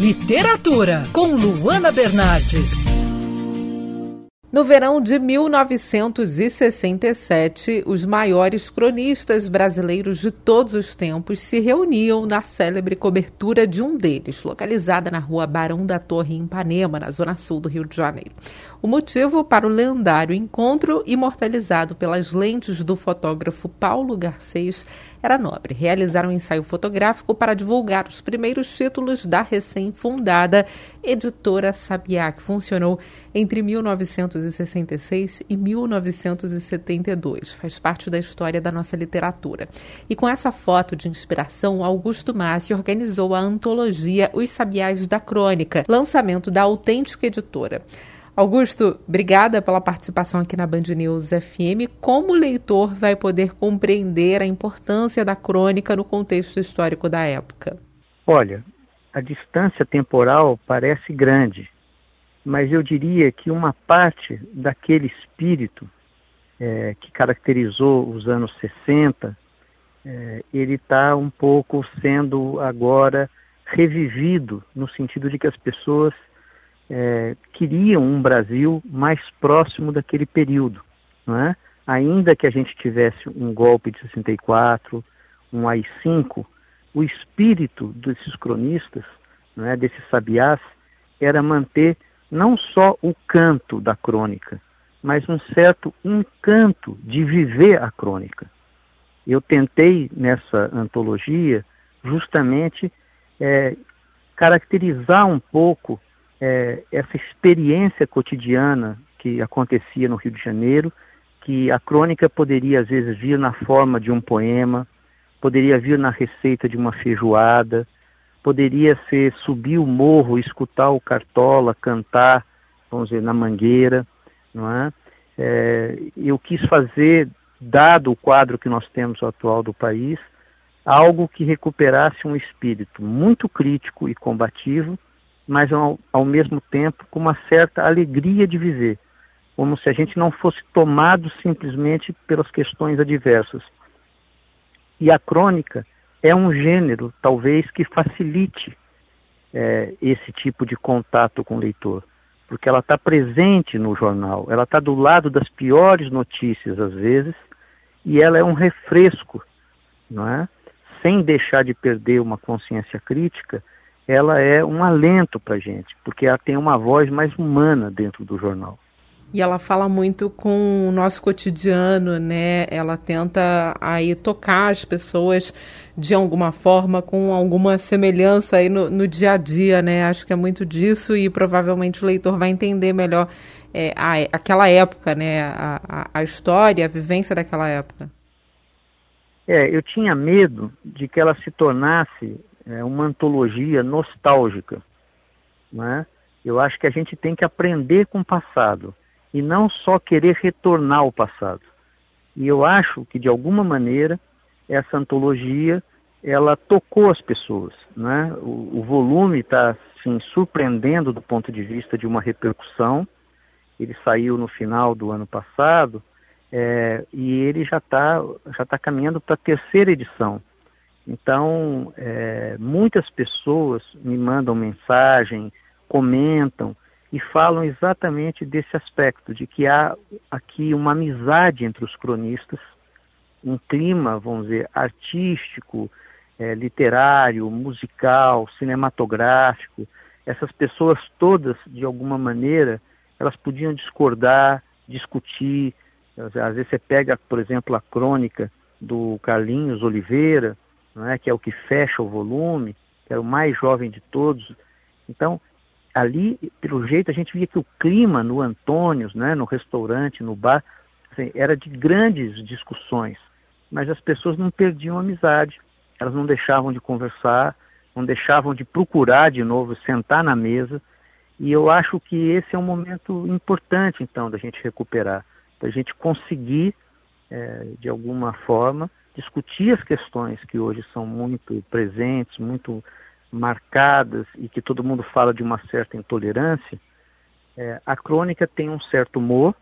Literatura, com Luana Bernardes. No verão de 1967, os maiores cronistas brasileiros de todos os tempos se reuniam na célebre cobertura de um deles, localizada na rua Barão da Torre, em Ipanema, na zona sul do Rio de Janeiro. O motivo para o lendário encontro, imortalizado pelas lentes do fotógrafo Paulo Garcês, era nobre. Realizar um ensaio fotográfico para divulgar os primeiros títulos da recém-fundada editora Sabiá, que funcionou entre 1966 e 1972. Faz parte da história da nossa literatura. E com essa foto de inspiração, Augusto Massi organizou a antologia Os Sabiás da Crônica, lançamento da autêntica editora. Augusto, obrigada pela participação aqui na Band News FM. Como o leitor vai poder compreender a importância da crônica no contexto histórico da época? Olha, a distância temporal parece grande, mas eu diria que uma parte daquele espírito é, que caracterizou os anos 60, é, ele está um pouco sendo agora revivido, no sentido de que as pessoas é, queriam um Brasil mais próximo daquele período. Não é? Ainda que a gente tivesse um golpe de 64, um AI-5, o espírito desses cronistas, não é, desses sabiás, era manter não só o canto da crônica, mas um certo encanto de viver a crônica. Eu tentei nessa antologia justamente é, caracterizar um pouco é, essa experiência cotidiana que acontecia no Rio de Janeiro, que a crônica poderia às vezes vir na forma de um poema, poderia vir na receita de uma feijoada, poderia ser subir o morro, escutar o cartola cantar, vamos dizer, na mangueira, não é? é eu quis fazer, dado o quadro que nós temos atual do país, algo que recuperasse um espírito muito crítico e combativo, mas ao, ao mesmo tempo com uma certa alegria de viver, como se a gente não fosse tomado simplesmente pelas questões adversas. E a crônica é um gênero, talvez, que facilite é, esse tipo de contato com o leitor, porque ela está presente no jornal, ela está do lado das piores notícias, às vezes, e ela é um refresco, não é? Sem deixar de perder uma consciência crítica, ela é um alento para a gente, porque ela tem uma voz mais humana dentro do jornal. E ela fala muito com o nosso cotidiano, né? Ela tenta aí tocar as pessoas de alguma forma, com alguma semelhança aí no, no dia a dia, né? Acho que é muito disso e provavelmente o leitor vai entender melhor é, a, aquela época, né? A, a, a história, a vivência daquela época. É, eu tinha medo de que ela se tornasse é, uma antologia nostálgica. Né? Eu acho que a gente tem que aprender com o passado e não só querer retornar ao passado. E eu acho que, de alguma maneira, essa antologia ela tocou as pessoas. Né? O, o volume está assim, surpreendendo do ponto de vista de uma repercussão. Ele saiu no final do ano passado é, e ele já está já tá caminhando para a terceira edição. Então, é, muitas pessoas me mandam mensagem, comentam e falam exatamente desse aspecto, de que há aqui uma amizade entre os cronistas, um clima, vamos dizer, artístico, é, literário, musical, cinematográfico. Essas pessoas todas, de alguma maneira, elas podiam discordar, discutir. Às vezes você pega, por exemplo, a crônica do Carlinhos Oliveira, é? que é o que fecha o volume, que era o mais jovem de todos. Então, ali, pelo jeito, a gente via que o clima no Antônios, né, no restaurante, no bar, assim, era de grandes discussões, mas as pessoas não perdiam amizade, elas não deixavam de conversar, não deixavam de procurar de novo, sentar na mesa, e eu acho que esse é um momento importante, então, da gente recuperar, da gente conseguir, é, de alguma forma, discutir as questões que hoje são muito presentes, muito marcadas e que todo mundo fala de uma certa intolerância, é, a crônica tem um certo humor,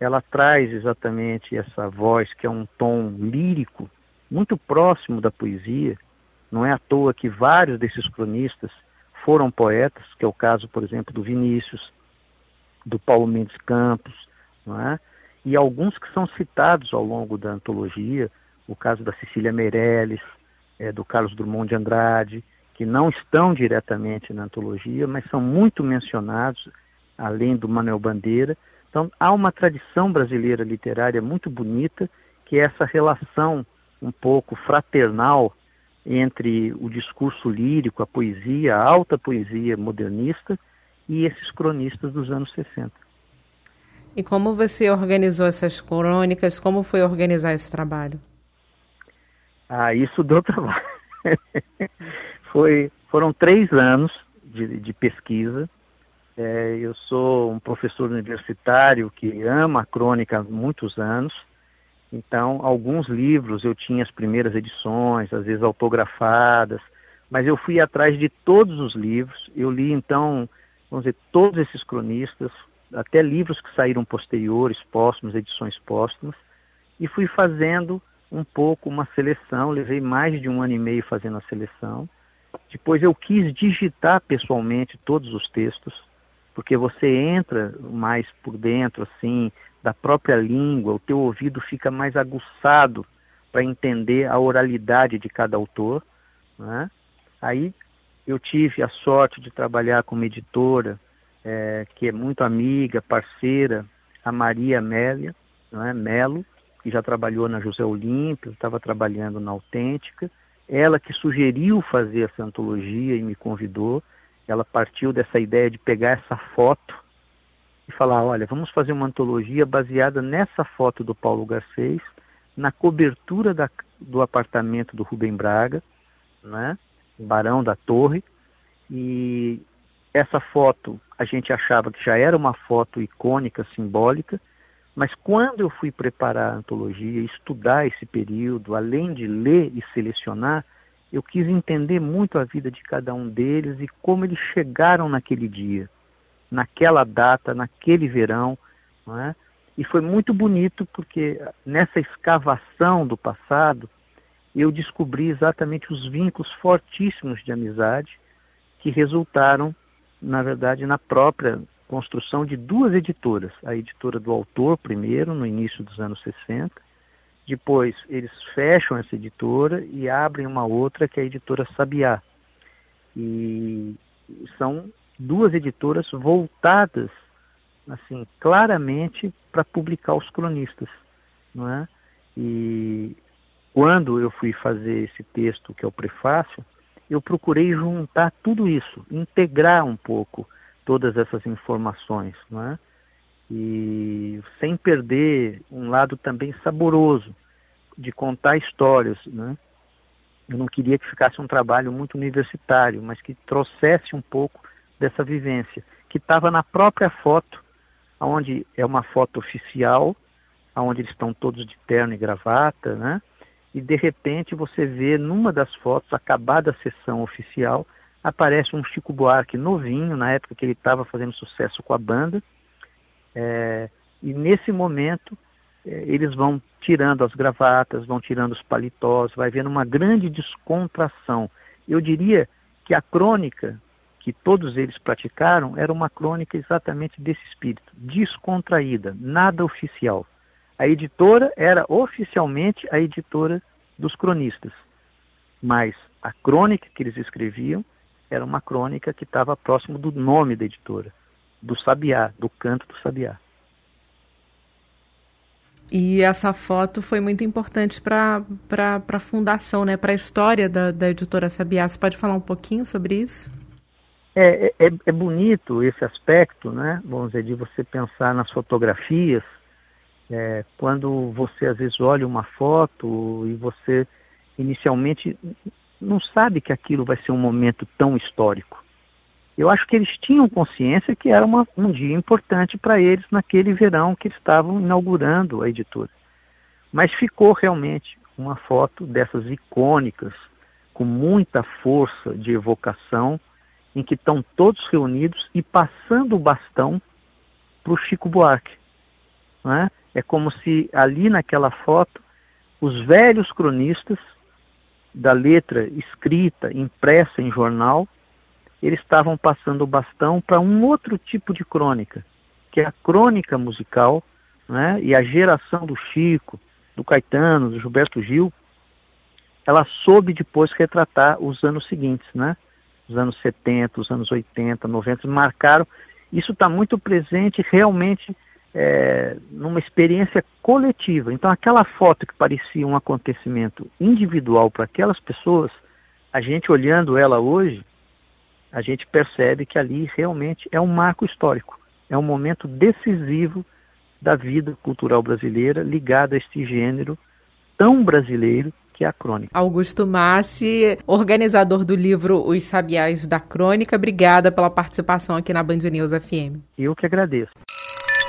ela traz exatamente essa voz que é um tom lírico, muito próximo da poesia. Não é à toa que vários desses cronistas foram poetas, que é o caso, por exemplo, do Vinícius, do Paulo Mendes Campos, não é? e alguns que são citados ao longo da antologia, o caso da Cecília Meirelles, é, do Carlos Drummond de Andrade, que não estão diretamente na antologia, mas são muito mencionados, além do Manuel Bandeira. Então, há uma tradição brasileira literária muito bonita, que é essa relação um pouco fraternal entre o discurso lírico, a poesia, a alta poesia modernista e esses cronistas dos anos 60. E como você organizou essas crônicas? Como foi organizar esse trabalho? Ah, isso deu trabalho. foi, foram três anos de, de pesquisa. É, eu sou um professor universitário que ama a crônica há muitos anos. Então, alguns livros eu tinha as primeiras edições, às vezes autografadas, mas eu fui atrás de todos os livros. Eu li, então, vamos dizer, todos esses cronistas, até livros que saíram posteriores, póstumos, edições póstumas, e fui fazendo um pouco uma seleção. Levei mais de um ano e meio fazendo a seleção. Depois eu quis digitar pessoalmente todos os textos, porque você entra mais por dentro, assim, da própria língua, o teu ouvido fica mais aguçado para entender a oralidade de cada autor. Né? Aí eu tive a sorte de trabalhar com uma editora é, que é muito amiga, parceira, a Maria Amélia né, Melo, que já trabalhou na José Olímpio, estava trabalhando na Autêntica. Ela que sugeriu fazer essa antologia e me convidou. Ela partiu dessa ideia de pegar essa foto e falar, olha, vamos fazer uma antologia baseada nessa foto do Paulo Garcês, na cobertura da, do apartamento do Rubem Braga, né, Barão da Torre, e essa foto a gente achava que já era uma foto icônica, simbólica, mas quando eu fui preparar a antologia, estudar esse período, além de ler e selecionar, eu quis entender muito a vida de cada um deles e como eles chegaram naquele dia naquela data, naquele verão. É? E foi muito bonito porque nessa escavação do passado eu descobri exatamente os vínculos fortíssimos de amizade que resultaram, na verdade, na própria construção de duas editoras. A editora do autor, primeiro, no início dos anos 60, depois eles fecham essa editora e abrem uma outra que é a editora Sabiá. E são duas editoras voltadas assim claramente para publicar os cronistas, não é? E quando eu fui fazer esse texto que é o prefácio, eu procurei juntar tudo isso, integrar um pouco todas essas informações, não é? E sem perder um lado também saboroso de contar histórias, né? Eu não queria que ficasse um trabalho muito universitário, mas que trouxesse um pouco dessa vivência, que estava na própria foto, onde é uma foto oficial, onde eles estão todos de terno e gravata, né? E de repente você vê numa das fotos, acabada a sessão oficial, aparece um Chico Buarque novinho, na época que ele estava fazendo sucesso com a banda, é, e nesse momento é, eles vão tirando as gravatas, vão tirando os paletós, vai vendo uma grande descontração. Eu diria que a crônica que todos eles praticaram era uma crônica exatamente desse espírito, descontraída, nada oficial. A editora era oficialmente a editora dos cronistas, mas a crônica que eles escreviam era uma crônica que estava próximo do nome da editora, do Sabiá, do canto do Sabiá. E essa foto foi muito importante para a fundação, né, para a história da, da editora Sabiá. Você pode falar um pouquinho sobre isso? É, é, é, bonito esse aspecto, né? Vamos dizer, de você pensar nas fotografias, é, quando você às vezes olha uma foto e você inicialmente não sabe que aquilo vai ser um momento tão histórico. Eu acho que eles tinham consciência que era uma, um dia importante para eles naquele verão que estavam inaugurando a editora. Mas ficou realmente uma foto dessas icônicas, com muita força de evocação em que estão todos reunidos e passando o bastão para o Chico Buarque. É? é como se ali naquela foto os velhos cronistas da letra escrita, impressa em jornal, eles estavam passando o bastão para um outro tipo de crônica, que é a crônica musical, né? e a geração do Chico, do Caetano, do Gilberto Gil, ela soube depois retratar os anos seguintes, né? Os anos 70, os anos 80, 90, marcaram. Isso está muito presente realmente é, numa experiência coletiva. Então, aquela foto que parecia um acontecimento individual para aquelas pessoas, a gente olhando ela hoje, a gente percebe que ali realmente é um marco histórico, é um momento decisivo da vida cultural brasileira ligado a este gênero tão brasileiro que é a crônica. Augusto Massi, organizador do livro Os Sabiás da Crônica, obrigada pela participação aqui na Band News FM. Eu que agradeço.